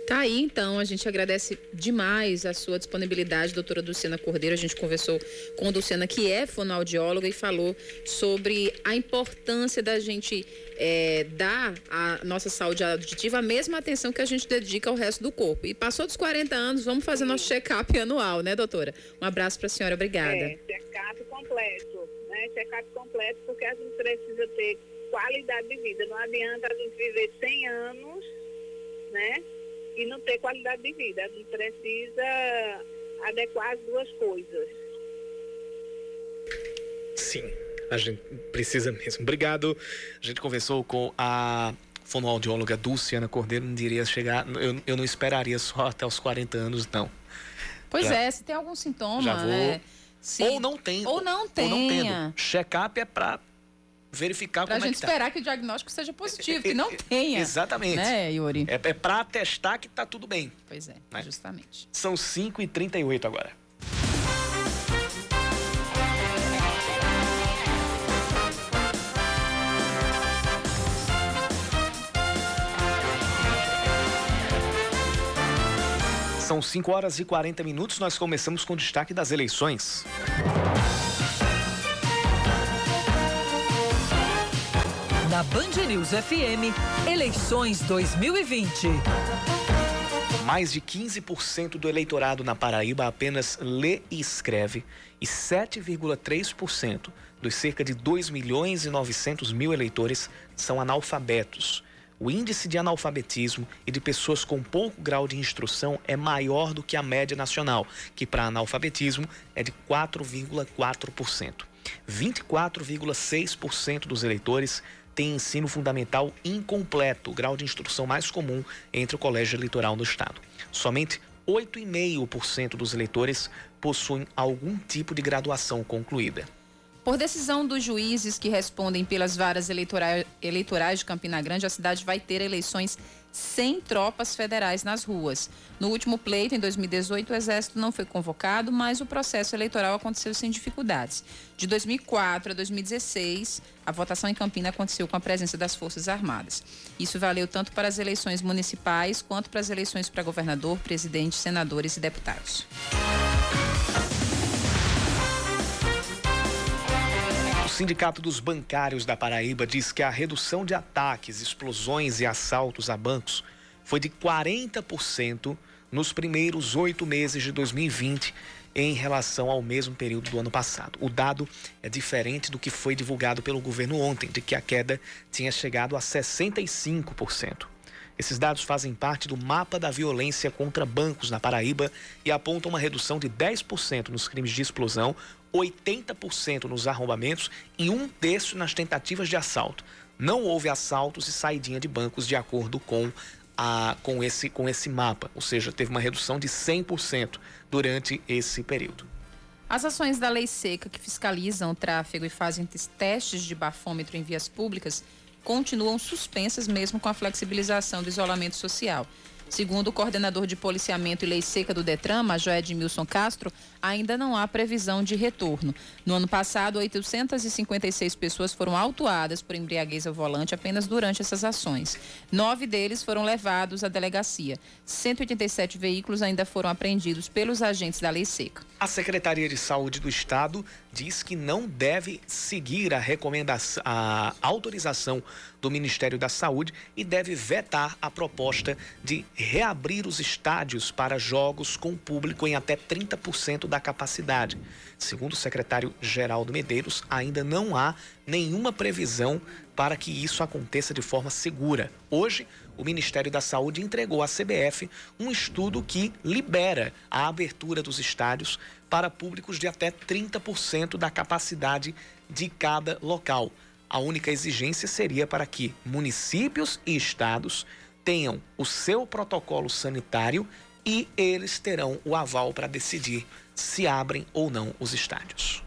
Tá aí, então, a gente agradece demais a sua disponibilidade, doutora Dulciana Cordeiro. A gente conversou com a Dulciana, que é fonoaudióloga, e falou sobre a importância da gente é, dar à nossa saúde auditiva a mesma atenção que a gente dedica ao resto do corpo. E passou dos 40 anos, vamos fazer nosso check-up anual, né, doutora? Um abraço para a senhora, obrigada. É, check-up completo, né? Check-up completo, porque a gente precisa ter qualidade de vida. Não adianta a gente viver 100 anos, né? E não ter qualidade de vida. A gente precisa adequar as duas coisas. Sim, a gente precisa mesmo. Obrigado. A gente conversou com a fonoaudióloga Dulciana Cordeiro. Não diria chegar, eu, eu não esperaria só até os 40 anos, não. Pois Já, é, se tem algum sintoma, já vou, né? Ou não tem. Ou não. Ou não tendo. Check-up é para verificar pra como é que tá. esperar que o diagnóstico seja positivo, que não tenha. Exatamente. Né, Yuri? É, é para atestar que está tudo bem. Pois é, né? justamente. São 5h38 agora. São 5 horas e 40 minutos. Nós começamos com o destaque das eleições. Band News FM, eleições 2020. Mais de 15% do eleitorado na Paraíba apenas lê e escreve e 7,3% dos cerca de 2 milhões e 900 mil eleitores são analfabetos. O índice de analfabetismo e de pessoas com pouco grau de instrução é maior do que a média nacional, que para analfabetismo é de 4,4%. 24,6% dos eleitores tem ensino fundamental incompleto, grau de instrução mais comum entre o colégio eleitoral no estado. Somente 8,5% dos eleitores possuem algum tipo de graduação concluída. Por decisão dos juízes que respondem pelas varas eleitorais de Campina Grande, a cidade vai ter eleições sem tropas federais nas ruas. No último pleito, em 2018, o Exército não foi convocado, mas o processo eleitoral aconteceu sem dificuldades. De 2004 a 2016, a votação em Campina aconteceu com a presença das Forças Armadas. Isso valeu tanto para as eleições municipais quanto para as eleições para governador, presidente, senadores e deputados. Sindicato dos Bancários da Paraíba diz que a redução de ataques, explosões e assaltos a bancos foi de 40% nos primeiros oito meses de 2020 em relação ao mesmo período do ano passado. O dado é diferente do que foi divulgado pelo governo ontem, de que a queda tinha chegado a 65%. Esses dados fazem parte do mapa da violência contra bancos na Paraíba e apontam uma redução de 10% nos crimes de explosão, 80% nos arrombamentos e um terço nas tentativas de assalto. Não houve assaltos e saidinha de bancos de acordo com, a, com, esse, com esse mapa, ou seja, teve uma redução de 100% durante esse período. As ações da lei seca que fiscalizam o tráfego e fazem testes de bafômetro em vias públicas continuam suspensas mesmo com a flexibilização do isolamento social. Segundo o coordenador de policiamento e lei seca do Detran, Major Edmilson Castro, ainda não há previsão de retorno. No ano passado, 856 pessoas foram autuadas por embriaguez ao volante apenas durante essas ações. Nove deles foram levados à delegacia. 187 veículos ainda foram apreendidos pelos agentes da lei seca. A Secretaria de Saúde do Estado diz que não deve seguir a recomendação, a autorização do Ministério da Saúde e deve vetar a proposta de reabrir os estádios para jogos com público em até 30% da capacidade. Segundo o secretário Geraldo Medeiros, ainda não há nenhuma previsão para que isso aconteça de forma segura. Hoje, o Ministério da Saúde entregou à CBF um estudo que libera a abertura dos estádios para públicos de até 30% da capacidade de cada local. A única exigência seria para que municípios e estados tenham o seu protocolo sanitário e eles terão o aval para decidir se abrem ou não os estádios.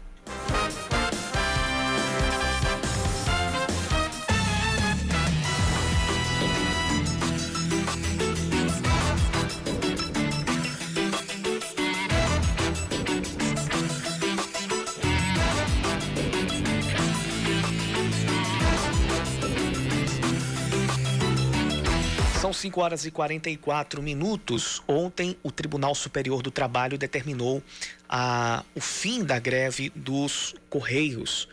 São 5 horas e 44 minutos. Ontem, o Tribunal Superior do Trabalho determinou a, o fim da greve dos Correios.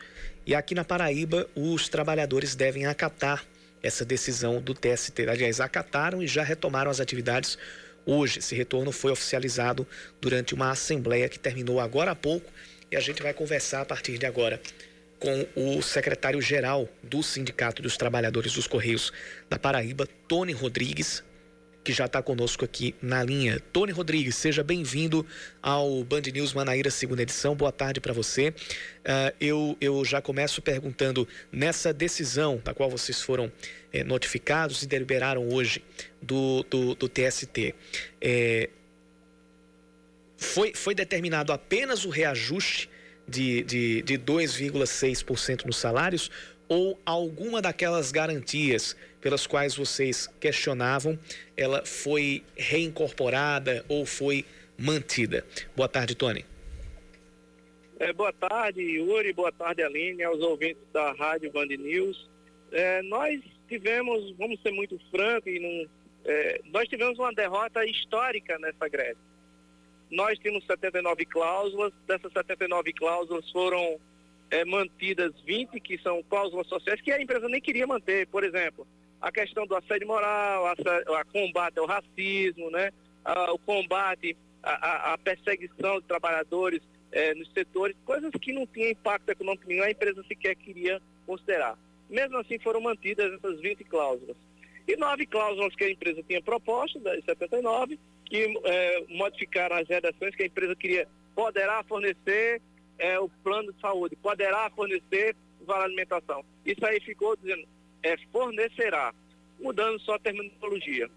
E aqui na Paraíba, os trabalhadores devem acatar essa decisão do TST. Aliás, acataram e já retomaram as atividades hoje. Esse retorno foi oficializado durante uma assembleia que terminou agora há pouco e a gente vai conversar a partir de agora com o secretário-geral do Sindicato dos Trabalhadores dos Correios da Paraíba, Tony Rodrigues, que já está conosco aqui na linha. Tony Rodrigues, seja bem-vindo ao Band News Manaíra, segunda edição. Boa tarde para você. Uh, eu, eu já começo perguntando, nessa decisão da qual vocês foram eh, notificados e deliberaram hoje do, do, do TST, eh, foi, foi determinado apenas o reajuste de, de, de 2,6% nos salários ou alguma daquelas garantias pelas quais vocês questionavam, ela foi reincorporada ou foi mantida? Boa tarde, Tony. É, boa tarde, Yuri, boa tarde, Aline, aos ouvintes da Rádio Band News. É, nós tivemos, vamos ser muito francos, e não, é, nós tivemos uma derrota histórica nessa greve. Nós tínhamos 79 cláusulas, dessas 79 cláusulas foram é, mantidas 20 que são cláusulas sociais que a empresa nem queria manter. Por exemplo, a questão do assédio moral, a, a combate ao racismo, né? A, o combate à, à perseguição de trabalhadores é, nos setores, coisas que não tinham impacto econômico nenhum, a empresa sequer queria considerar. Mesmo assim, foram mantidas essas 20 cláusulas. E nove cláusulas que a empresa tinha proposto, das 79, que é, modificaram as redações que a empresa queria poderá fornecer é, o plano de saúde, poderá fornecer vale alimentação. Isso aí ficou dizendo, é, fornecerá, mudando só a terminologia.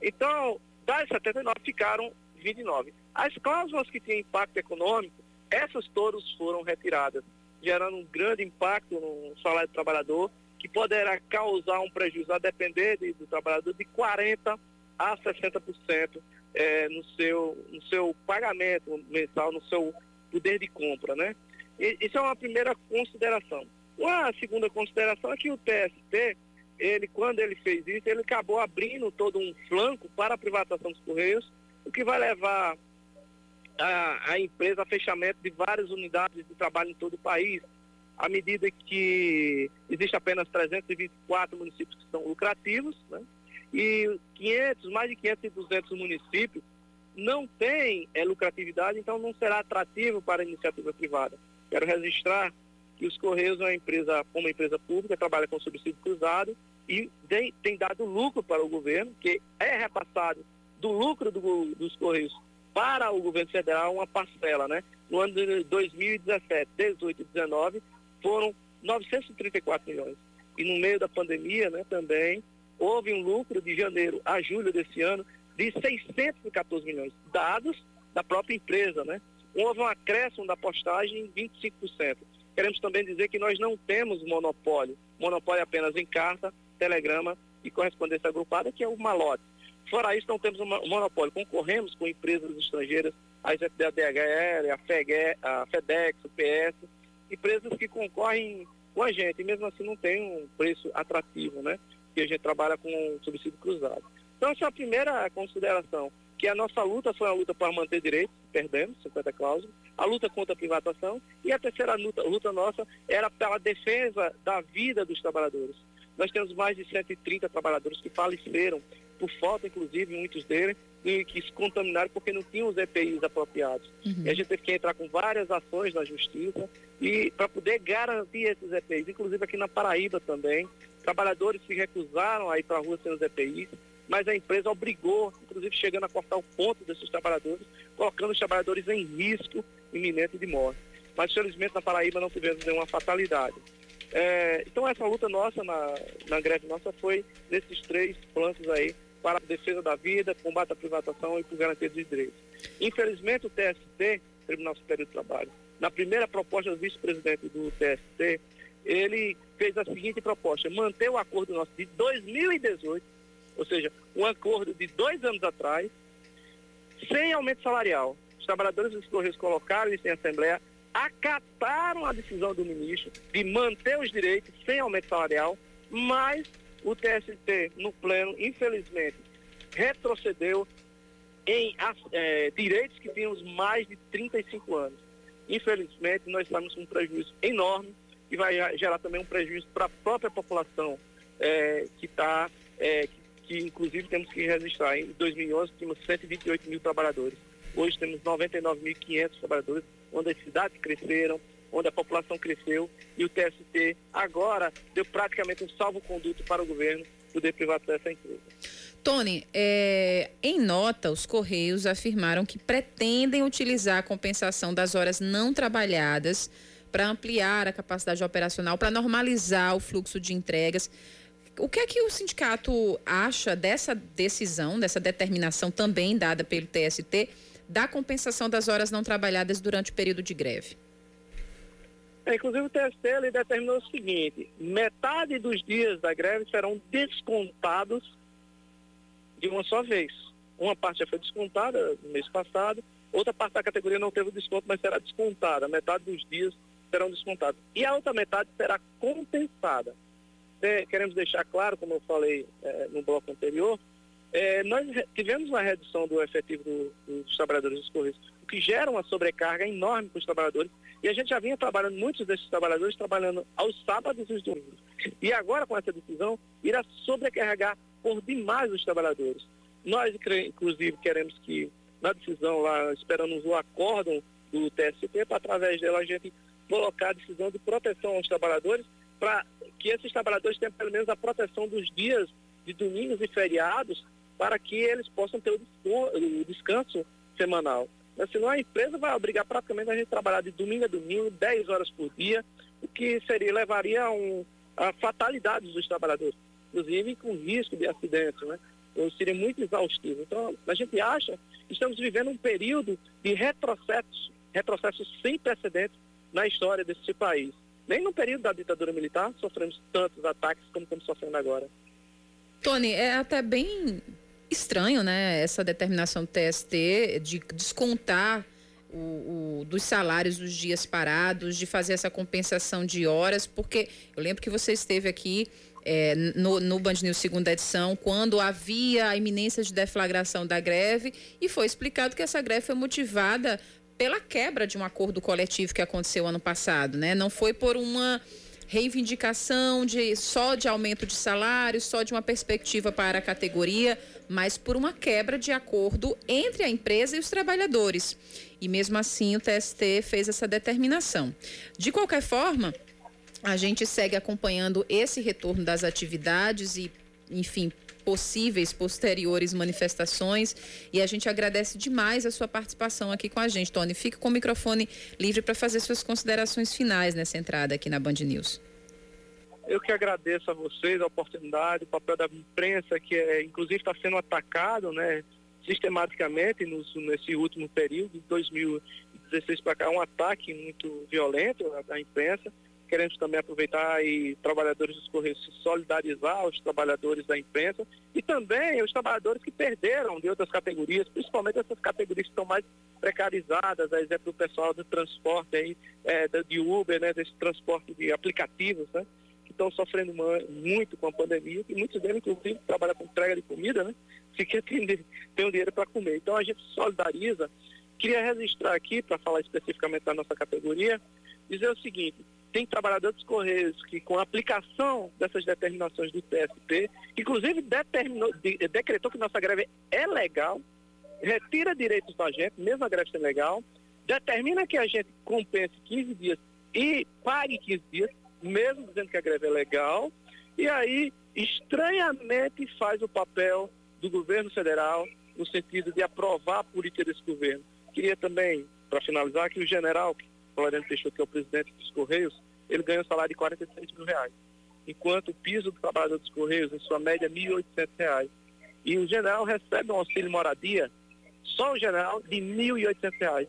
Então, das 79 ficaram 29. As cláusulas que tinham impacto econômico, essas todas foram retiradas, gerando um grande impacto no salário do trabalhador, que poderá causar um prejuízo, a depender de, do trabalhador, de 40% a 60% é, no, seu, no seu pagamento mensal, no seu poder de compra, né? E, isso é uma primeira consideração. Uma segunda consideração é que o TST, ele, quando ele fez isso, ele acabou abrindo todo um flanco para a privatização dos Correios, o que vai levar a, a empresa a fechamento de várias unidades de trabalho em todo o país, à medida que existe apenas 324 municípios que são lucrativos, né? E 500, mais de 500 e 200 municípios não têm é, lucratividade, então não será atrativo para a iniciativa privada. Quero registrar que os Correios é uma empresa, como empresa pública, trabalha com subsídio cruzado e tem, tem dado lucro para o governo, que é repassado do lucro do, dos Correios para o governo federal uma parcela, né? No ano de 2017, 18 e 19, foram 934 milhões. E no meio da pandemia, né, também houve um lucro de janeiro a julho desse ano de 614 milhões, dados da própria empresa, né? Houve um acréscimo da postagem em 25%. Queremos também dizer que nós não temos monopólio. Monopólio apenas em carta, telegrama e correspondência agrupada, que é o malote. Fora isso, não temos um monopólio. Concorremos com empresas estrangeiras, a DHL, a, a FedEx, o PS, empresas que concorrem com a gente. E mesmo assim não tem um preço atrativo, né? Que a gente trabalha com subsídio cruzado. Então, essa é a primeira consideração, que a nossa luta foi uma luta para manter direitos, perdemos 50 cláusulas, a luta contra a privatização, e a terceira luta, luta nossa era pela defesa da vida dos trabalhadores. Nós temos mais de 130 trabalhadores que faleceram, por falta, inclusive, muitos deles, e que se contaminaram porque não tinham os EPIs apropriados. Uhum. E a gente teve que entrar com várias ações na justiça e para poder garantir esses EPIs, inclusive aqui na Paraíba também. Trabalhadores se recusaram a ir para a rua sem os EPIs, mas a empresa obrigou, inclusive chegando a cortar o ponto desses trabalhadores, colocando os trabalhadores em risco iminente de morte. Mas felizmente na Paraíba não tivemos nenhuma fatalidade. É, então essa luta nossa na, na greve nossa foi nesses três planos aí para a defesa da vida, combate à privatização e por garantia dos direitos. Infelizmente o TST, Tribunal Superior do Trabalho, na primeira proposta do vice-presidente do TST, ele fez a seguinte proposta, manter o acordo nosso de 2018, ou seja, um acordo de dois anos atrás, sem aumento salarial. Os trabalhadores dos Correios colocaram isso em Assembleia, acataram a decisão do ministro de manter os direitos sem aumento salarial, mas o TST no pleno, infelizmente, retrocedeu em é, direitos que tínhamos mais de 35 anos. Infelizmente, nós estamos com um prejuízo enorme e vai gerar também um prejuízo para a própria população é, que está, é, que, que, inclusive temos que registrar. Em 2011 tínhamos 128 mil trabalhadores. Hoje temos 99.500 trabalhadores, onde as cidades cresceram, onde a população cresceu e o TST agora deu praticamente um salvo-conduto para o governo poder privatizar essa empresa. Tony, é, em nota, os Correios afirmaram que pretendem utilizar a compensação das horas não trabalhadas para ampliar a capacidade operacional, para normalizar o fluxo de entregas. O que é que o sindicato acha dessa decisão, dessa determinação também dada pelo TST, da compensação das horas não trabalhadas durante o período de greve? É, inclusive o TST ele determinou o seguinte, metade dos dias da greve serão descontados de uma só vez. Uma parte já foi descontada no mês passado, outra parte da categoria não teve desconto, mas será descontada. Metade dos dias serão descontados. E a outra metade será compensada. É, queremos deixar claro, como eu falei é, no bloco anterior, é, nós tivemos uma redução do efetivo do, dos trabalhadores dos Correios, o que gera uma sobrecarga enorme para os trabalhadores. E a gente já vinha trabalhando, muitos desses trabalhadores trabalhando aos sábados e os domingos. E agora, com essa decisão, irá sobrecarregar por demais os trabalhadores. Nós, inclusive, queremos que, na decisão lá, esperamos o acórdão do TST, para através dela a gente colocar a decisão de proteção aos trabalhadores, para que esses trabalhadores tenham pelo menos a proteção dos dias de domingos e feriados, para que eles possam ter o descanso semanal. Mas senão a empresa vai obrigar praticamente a gente a trabalhar de domingo a domingo, 10 horas por dia, o que seria, levaria a, um, a fatalidade dos trabalhadores, inclusive com risco de acidente, né? Então, seria muito exaustivo. Então, a gente acha que estamos vivendo um período de retrocessos, retrocessos sem precedentes na história desse país. Nem no período da ditadura militar sofremos tantos ataques como estamos sofrendo agora. Tony, é até bem estranho, né, essa determinação do TST de descontar o, o, dos salários dos dias parados, de fazer essa compensação de horas, porque eu lembro que você esteve aqui é, no, no Band News segunda edição, quando havia a iminência de deflagração da greve, e foi explicado que essa greve foi motivada pela quebra de um acordo coletivo que aconteceu ano passado, né? Não foi por uma reivindicação de só de aumento de salário, só de uma perspectiva para a categoria, mas por uma quebra de acordo entre a empresa e os trabalhadores. E mesmo assim o TST fez essa determinação. De qualquer forma, a gente segue acompanhando esse retorno das atividades e, enfim, possíveis posteriores manifestações. E a gente agradece demais a sua participação aqui com a gente. Tony, fique com o microfone livre para fazer suas considerações finais nessa entrada aqui na Band News. Eu que agradeço a vocês a oportunidade, o papel da imprensa, que é, inclusive está sendo atacado né, sistematicamente nos, nesse último período, de 2016 para cá, um ataque muito violento da imprensa. Queremos também aproveitar e trabalhadores dos Correios se solidarizar aos trabalhadores da imprensa e também os trabalhadores que perderam de outras categorias, principalmente essas categorias que estão mais precarizadas, a exemplo do pessoal do transporte aí, é, de Uber, né, desse transporte de aplicativos, né? estão sofrendo muito com a pandemia, e muitos deles, inclusive, trabalham com entrega de comida, né? Se quer ter, ter um dinheiro para comer. Então a gente solidariza. Queria registrar aqui, para falar especificamente da nossa categoria, dizer o seguinte, tem trabalhadores dos Correios que, com a aplicação dessas determinações do TST, inclusive determinou, de, decretou que nossa greve é legal, retira direitos da gente, mesmo a greve sendo legal, determina que a gente compense 15 dias e pague 15 dias, mesmo dizendo que a greve é legal, e aí, estranhamente, faz o papel do governo federal no sentido de aprovar a política desse governo. Queria também, para finalizar, que o general, Floriano Peixoto, que é o presidente dos Correios, ele ganha um salário de 46 mil reais, enquanto o piso do trabalhador dos Correios, em sua média, 1.800 reais. E o general recebe um auxílio moradia, só o general, de 1.800 reais.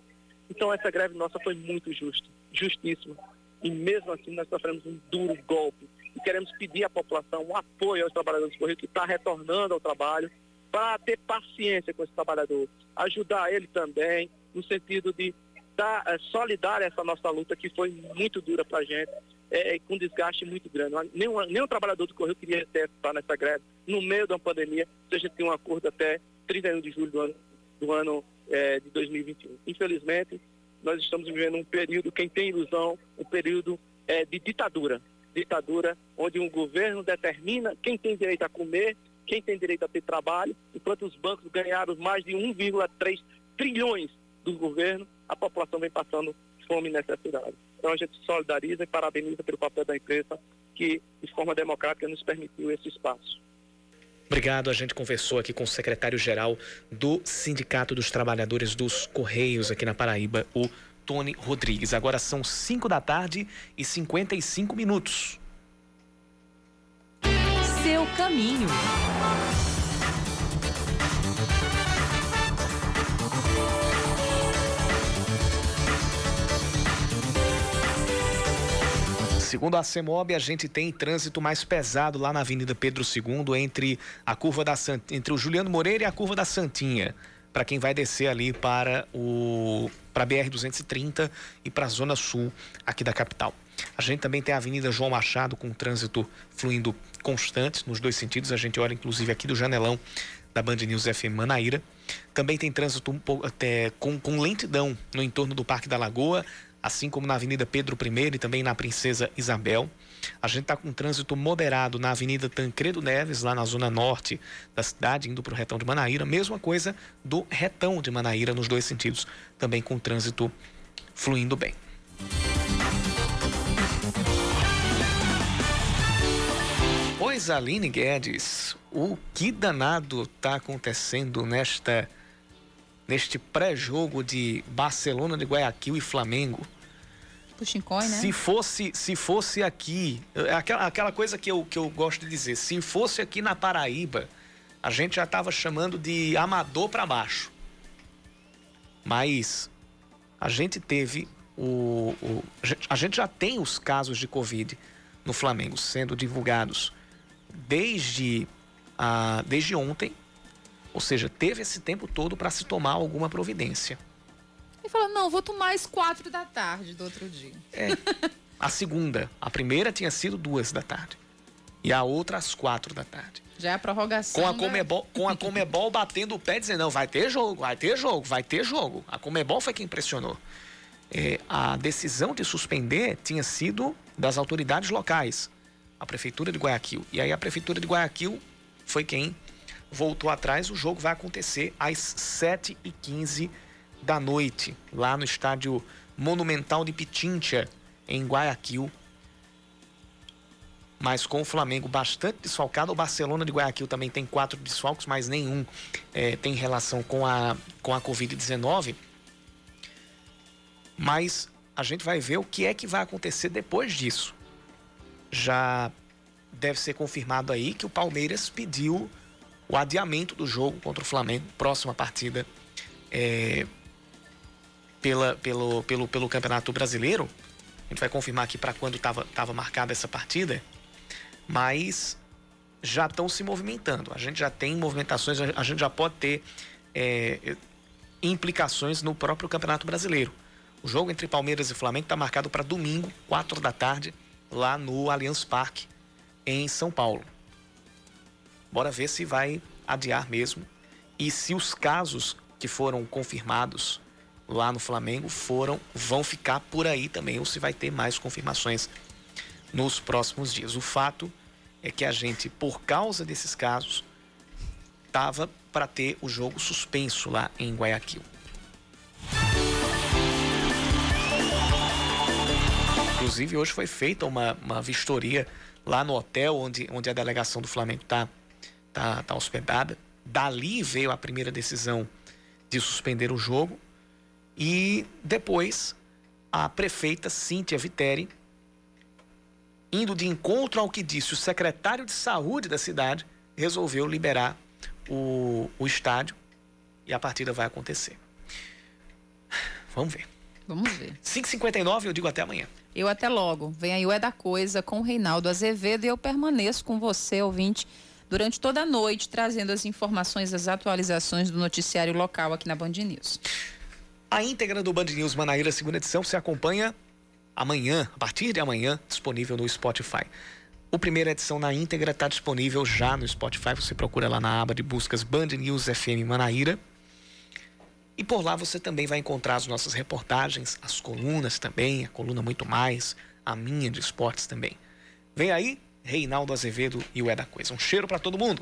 Então essa greve nossa foi muito justa, justíssima. E mesmo assim nós sofremos um duro golpe. E queremos pedir à população um apoio aos trabalhadores do Correio que está retornando ao trabalho para ter paciência com esse trabalhador. Ajudar ele também, no sentido de dar é, solidário a essa nossa luta que foi muito dura para a gente. é, com desgaste muito grande. Nenhum, nenhum trabalhador do Correio queria estar nessa greve no meio da pandemia, se a gente tem um acordo até 31 de julho do ano, do ano é, de 2021. Infelizmente, nós estamos vivendo um período, quem tem ilusão, um período é, de ditadura. Ditadura onde um governo determina quem tem direito a comer, quem tem direito a ter trabalho, enquanto os bancos ganharam mais de 1,3 trilhões do governo, a população vem passando fome e necessidade. Então a gente solidariza e parabeniza pelo papel da imprensa que, de forma democrática, nos permitiu esse espaço. Obrigado. A gente conversou aqui com o secretário-geral do Sindicato dos Trabalhadores dos Correios aqui na Paraíba, o Tony Rodrigues. Agora são 5 da tarde e 55 minutos. Seu caminho. Segundo a CEMOB, a gente tem trânsito mais pesado lá na Avenida Pedro II, entre a curva da Sant... entre o Juliano Moreira e a curva da Santinha, para quem vai descer ali para o para BR 230 e para a zona sul aqui da capital. A gente também tem a Avenida João Machado com trânsito fluindo constante nos dois sentidos. A gente olha inclusive aqui do janelão da Band News FM Manaíra. Também tem trânsito um pouco, até, com, com lentidão no entorno do Parque da Lagoa, assim como na Avenida Pedro I e também na Princesa Isabel. A gente está com trânsito moderado na Avenida Tancredo Neves, lá na zona norte da cidade, indo para o retão de Manaíra. Mesma coisa do retão de Manaíra, nos dois sentidos, também com trânsito fluindo bem. Pois, Aline Guedes, o que danado está acontecendo nesta neste pré-jogo de Barcelona de Guayaquil e Flamengo? Né? Se fosse, se fosse aqui, é aquela, aquela coisa que eu, que eu gosto de dizer, se fosse aqui na Paraíba, a gente já estava chamando de amador para baixo. Mas a gente teve o, o, a gente já tem os casos de Covid no Flamengo sendo divulgados desde, a, desde ontem, ou seja, teve esse tempo todo para se tomar alguma providência. E falou, não, vou tomar às quatro da tarde do outro dia. É. A segunda. A primeira tinha sido duas da tarde. E a outra às quatro da tarde. Já é a prorrogação. Com a Comebol, com a Comebol batendo o pé dizendo, não, vai ter jogo, vai ter jogo, vai ter jogo. A Comebol foi quem pressionou. É, a decisão de suspender tinha sido das autoridades locais, a Prefeitura de Guayaquil. E aí a Prefeitura de Guayaquil foi quem voltou atrás. O jogo vai acontecer às 7h15 da noite, lá no estádio Monumental de Pitincha, em Guayaquil. Mas com o Flamengo bastante desfalcado, o Barcelona de Guayaquil também tem quatro desfalques, mas nenhum é, tem relação com a, com a Covid-19. Mas a gente vai ver o que é que vai acontecer depois disso. Já deve ser confirmado aí que o Palmeiras pediu o adiamento do jogo contra o Flamengo, próxima partida é, pela, pelo, pelo, pelo Campeonato Brasileiro. A gente vai confirmar aqui para quando estava marcada essa partida. Mas já estão se movimentando. A gente já tem movimentações, a gente já pode ter é, implicações no próprio Campeonato Brasileiro. O jogo entre Palmeiras e Flamengo está marcado para domingo, 4 da tarde, lá no Allianz Parque, em São Paulo. Bora ver se vai adiar mesmo e se os casos que foram confirmados lá no Flamengo foram vão ficar por aí também ou se vai ter mais confirmações nos próximos dias. O fato é que a gente, por causa desses casos, tava para ter o jogo suspenso lá em Guayaquil. Inclusive, hoje foi feita uma, uma vistoria lá no hotel onde, onde a delegação do Flamengo está tá, tá hospedada. Dali veio a primeira decisão de suspender o jogo. E depois, a prefeita Cíntia Viteri, indo de encontro ao que disse o secretário de saúde da cidade, resolveu liberar o, o estádio e a partida vai acontecer. Vamos ver. Vamos ver. 5h59, eu digo até amanhã. Eu até logo. Vem aí o É da Coisa com o Reinaldo Azevedo e eu permaneço com você, ouvinte, durante toda a noite, trazendo as informações, as atualizações do noticiário local aqui na Band News. A íntegra do Band News Manaíra, segunda edição, se acompanha amanhã, a partir de amanhã, disponível no Spotify. O primeira edição na íntegra está disponível já no Spotify. Você procura lá na aba de buscas Band News FM Manaíra. E por lá você também vai encontrar as nossas reportagens, as colunas também, a coluna Muito Mais, a minha de esportes também. Vem aí, Reinaldo Azevedo e o É da Coisa. Um cheiro para todo mundo.